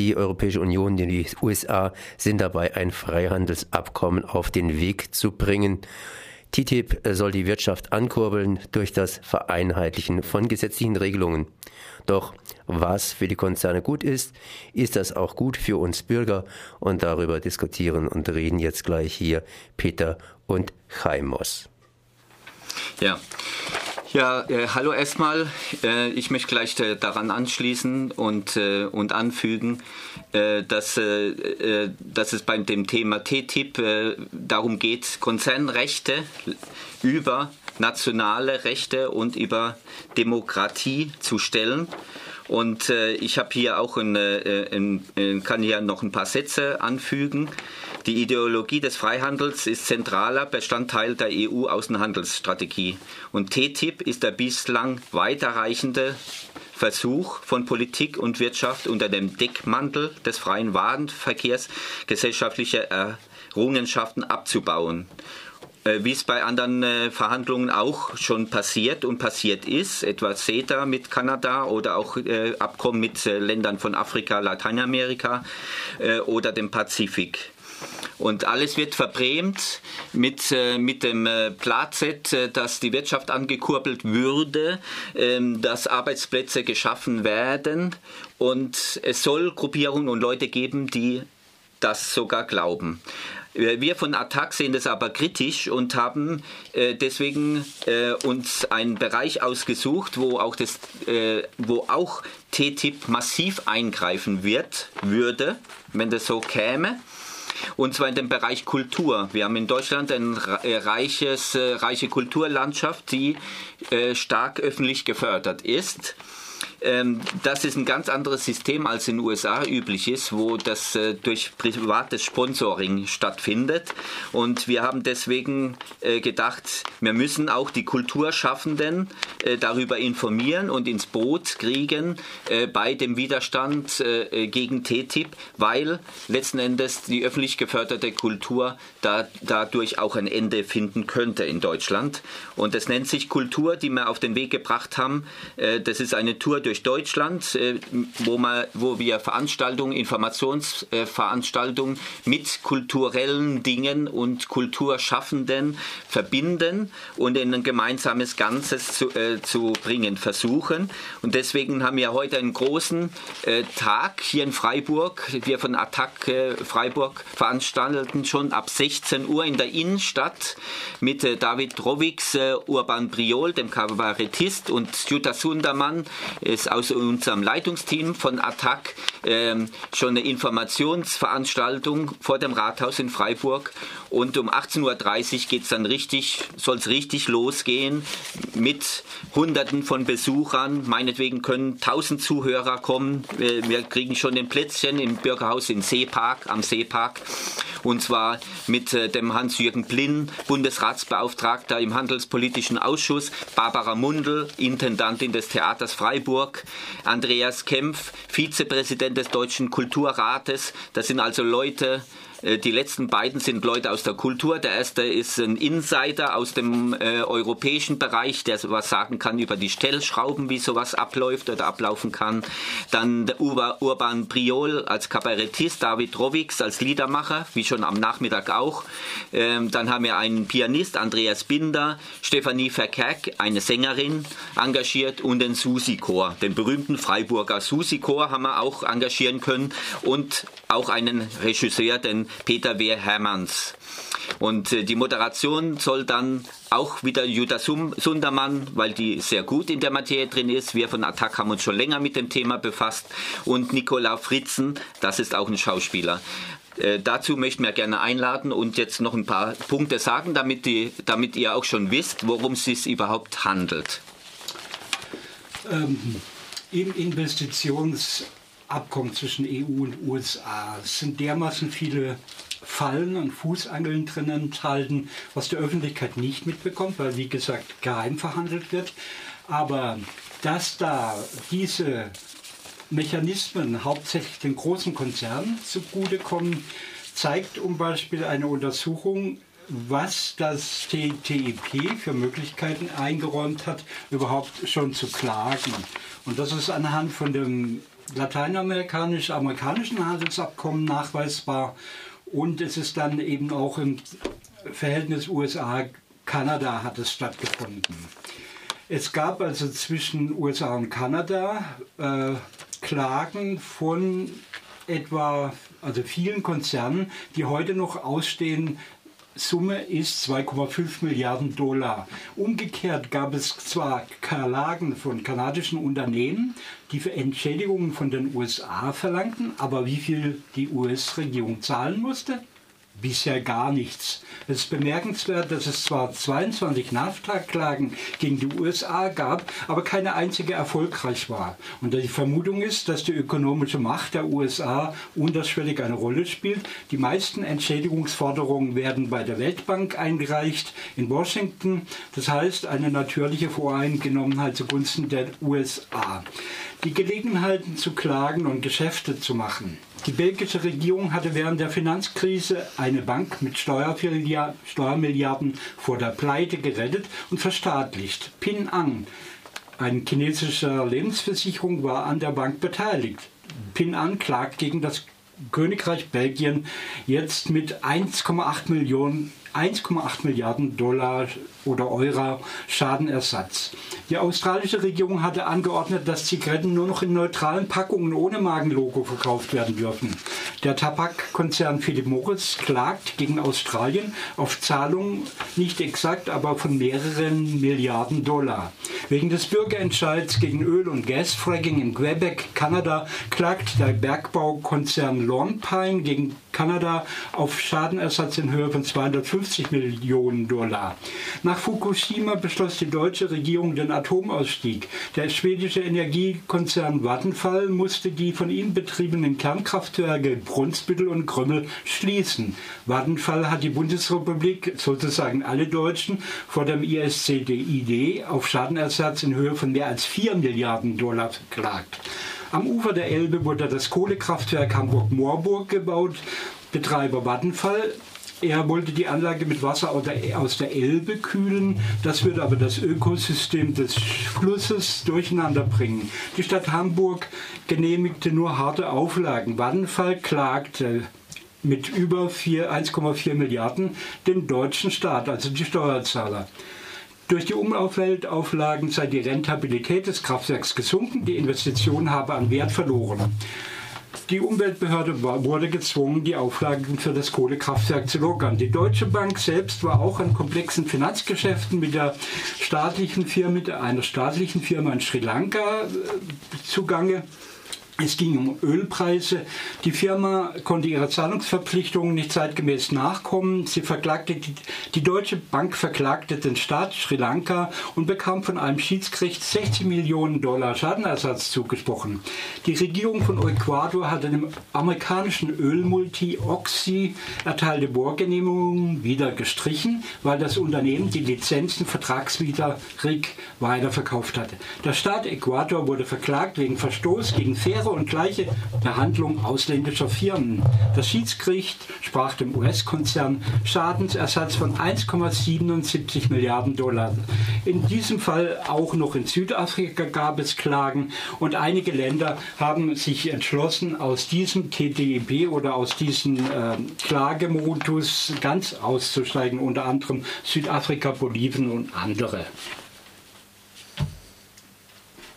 Die Europäische Union und die USA sind dabei, ein Freihandelsabkommen auf den Weg zu bringen. TTIP soll die Wirtschaft ankurbeln durch das Vereinheitlichen von gesetzlichen Regelungen. Doch was für die Konzerne gut ist, ist das auch gut für uns Bürger und darüber diskutieren und reden jetzt gleich hier Peter und Chaimos. Ja, ja, äh, hallo erstmal. Äh, ich möchte gleich äh, daran anschließen und, äh, und anfügen, äh, dass, äh, dass es bei dem Thema TTIP darum geht, Konzernrechte über nationale Rechte und über Demokratie zu stellen. Und ich habe hier auch ein, ein, kann hier noch ein paar Sätze anfügen. Die Ideologie des Freihandels ist zentraler Bestandteil der EU-Außenhandelsstrategie. Und TTIP ist der bislang weiterreichende Versuch von Politik und Wirtschaft unter dem Deckmantel des freien Warenverkehrs gesellschaftliche Errungenschaften abzubauen äh, wie es bei anderen äh, Verhandlungen auch schon passiert und passiert ist, etwa CETA mit Kanada oder auch äh, Abkommen mit Ländern von Afrika, Lateinamerika oder dem Pazifik. Und alles wird verbrämt mit, äh, mit dem äh, Plazet, äh, dass die Wirtschaft angekurbelt würde, ähm, dass Arbeitsplätze geschaffen werden. Und es soll Gruppierungen und Leute geben, die das sogar glauben. Wir von Attac sehen das aber kritisch und haben äh, deswegen äh, uns einen Bereich ausgesucht, wo auch, das, äh, wo auch TTIP massiv eingreifen wird, würde, wenn das so käme und zwar in dem Bereich Kultur. Wir haben in Deutschland eine äh, reiches, äh, reiche Kulturlandschaft, die äh, stark öffentlich gefördert ist. Ähm, das ist ein ganz anderes System als in den USA üblich ist, wo das äh, durch privates Sponsoring stattfindet. Und wir haben deswegen äh, gedacht, wir müssen auch die Kulturschaffenden äh, darüber informieren und ins Boot kriegen bei dem Widerstand gegen TTIP, weil letzten Endes die öffentlich geförderte Kultur da, dadurch auch ein Ende finden könnte in Deutschland. Und es nennt sich Kultur, die wir auf den Weg gebracht haben. Das ist eine Tour durch durch Deutschland, äh, wo, man, wo wir Veranstaltungen, Informationsveranstaltungen mit kulturellen Dingen und Kulturschaffenden verbinden und in ein gemeinsames Ganzes zu, äh, zu bringen versuchen. Und deswegen haben wir heute einen großen äh, Tag hier in Freiburg. Wir von Attac äh, Freiburg veranstalten schon ab 16 Uhr in der Innenstadt mit äh, David Rowigs, äh, Urban Briol, dem Kabarettist und Jutta Sundermann, ist aus unserem Leitungsteam von ATTAC ähm, schon eine Informationsveranstaltung vor dem Rathaus in Freiburg und um 18.30 Uhr geht es dann richtig, soll es richtig losgehen mit Hunderten von Besuchern. Meinetwegen können 1000 Zuhörer kommen. Wir kriegen schon ein Plätzchen im Bürgerhaus in Seepark, am Seepark. Und zwar mit äh, dem Hans-Jürgen Blinn, Bundesratsbeauftragter im Handelspolitischen Ausschuss, Barbara Mundel, Intendantin des Theaters Freiburg, Andreas Kempf, Vizepräsident des Deutschen Kulturrates. Das sind also Leute, die letzten beiden sind Leute aus der Kultur. Der erste ist ein Insider aus dem äh, europäischen Bereich, der sowas sagen kann über die Stellschrauben, wie sowas abläuft oder ablaufen kann. Dann der Ur Urban Priol als Kabarettist, David Rowigs als Liedermacher, wie schon am Nachmittag auch. Ähm, dann haben wir einen Pianist, Andreas Binder, Stefanie Verkerk, eine Sängerin, engagiert und den Susi-Chor, den berühmten Freiburger Susi-Chor haben wir auch engagieren können und auch einen Regisseur, den Peter W. Hermanns. Und äh, die Moderation soll dann auch wieder Jutta Sundermann, weil die sehr gut in der Materie drin ist. Wir von Attac haben uns schon länger mit dem Thema befasst. Und Nicola Fritzen, das ist auch ein Schauspieler. Äh, dazu möchten wir gerne einladen und jetzt noch ein paar Punkte sagen, damit, die, damit ihr auch schon wisst, worum es sich überhaupt handelt. Ähm, Im Investitions Abkommen zwischen EU und USA. Es sind dermaßen viele Fallen und Fußangeln drin enthalten, was die Öffentlichkeit nicht mitbekommt, weil wie gesagt geheim verhandelt wird. Aber dass da diese Mechanismen hauptsächlich den großen Konzernen zugutekommen, zeigt zum Beispiel eine Untersuchung, was das TTIP für Möglichkeiten eingeräumt hat, überhaupt schon zu klagen. Und das ist anhand von dem lateinamerikanisch-amerikanischen Handelsabkommen nachweisbar und es ist dann eben auch im Verhältnis USA-Kanada hat es stattgefunden. Es gab also zwischen USA und Kanada äh, Klagen von etwa, also vielen Konzernen, die heute noch ausstehen. Summe ist 2,5 Milliarden Dollar. Umgekehrt gab es zwar Klagen von kanadischen Unternehmen, die für Entschädigungen von den USA verlangten, aber wie viel die US-Regierung zahlen musste, bisher gar nichts. Es ist bemerkenswert, dass es zwar 22 NAFTA-Klagen gegen die USA gab, aber keine einzige erfolgreich war. Und die Vermutung ist, dass die ökonomische Macht der USA unterschwellig eine Rolle spielt. Die meisten Entschädigungsforderungen werden bei der Weltbank eingereicht in Washington. Das heißt, eine natürliche Voreingenommenheit zugunsten der USA. Die Gelegenheiten zu klagen und Geschäfte zu machen. Die belgische Regierung hatte während der Finanzkrise eine Bank mit Steuermilliarden vor der Pleite gerettet und verstaatlicht. Pin Ang, ein chinesischer Lebensversicherung, war an der Bank beteiligt. Pin An klagt gegen das Königreich Belgien jetzt mit 1,8 Millionen 1,8 Milliarden Dollar oder Euro Schadenersatz. Die australische Regierung hatte angeordnet, dass Zigaretten nur noch in neutralen Packungen ohne Magenlogo verkauft werden dürfen. Der Tabakkonzern Philip Morris klagt gegen Australien auf Zahlungen nicht exakt, aber von mehreren Milliarden Dollar. Wegen des Bürgerentscheids gegen Öl- und Gasfracking in Quebec, Kanada, klagt der Bergbaukonzern Lone Pine gegen Kanada auf Schadenersatz in Höhe von 250 Millionen Dollar. Nach Fukushima beschloss die deutsche Regierung den Atomausstieg. Der schwedische Energiekonzern Vattenfall musste die von ihm betriebenen Kernkraftwerke Brunsbüttel und Krümmel schließen. Vattenfall hat die Bundesrepublik, sozusagen alle Deutschen, vor dem ISCDID auf Schadenersatz in Höhe von mehr als 4 Milliarden Dollar verklagt. Am Ufer der Elbe wurde das Kohlekraftwerk Hamburg-Moorburg gebaut. Betreiber Vattenfall er wollte die Anlage mit Wasser aus der Elbe kühlen. Das würde aber das Ökosystem des Flusses durcheinander bringen. Die Stadt Hamburg genehmigte nur harte Auflagen. Vattenfall klagte mit über 1,4 Milliarden den deutschen Staat, also die Steuerzahler. Durch die Umweltauflagen sei die Rentabilität des Kraftwerks gesunken, die Investition habe an Wert verloren. Die Umweltbehörde wurde gezwungen, die Auflagen für das Kohlekraftwerk zu lockern. Die Deutsche Bank selbst war auch an komplexen Finanzgeschäften mit der staatlichen Firma, einer staatlichen Firma in Sri Lanka äh, zugange. Es ging um Ölpreise. Die Firma konnte ihrer Zahlungsverpflichtungen nicht zeitgemäß nachkommen. Sie verklagte die, die, Deutsche Bank verklagte den Staat Sri Lanka und bekam von einem Schiedsgericht 60 Millionen Dollar Schadenersatz zugesprochen. Die Regierung von Ecuador hatte dem amerikanischen Ölmulti Oxy erteilte Bohrgenehmigungen wieder gestrichen, weil das Unternehmen die Lizenzen vertragswidrig weiterverkauft hatte. Der Staat Ecuador wurde verklagt wegen Verstoß gegen faire und gleiche Behandlung ausländischer Firmen. Das Schiedsgericht sprach dem US-Konzern Schadensersatz von 1,77 Milliarden Dollar. In diesem Fall auch noch in Südafrika gab es Klagen und einige Länder haben sich entschlossen, aus diesem TTIP oder aus diesem äh, Klagemodus ganz auszusteigen, unter anderem Südafrika, Bolivien und andere.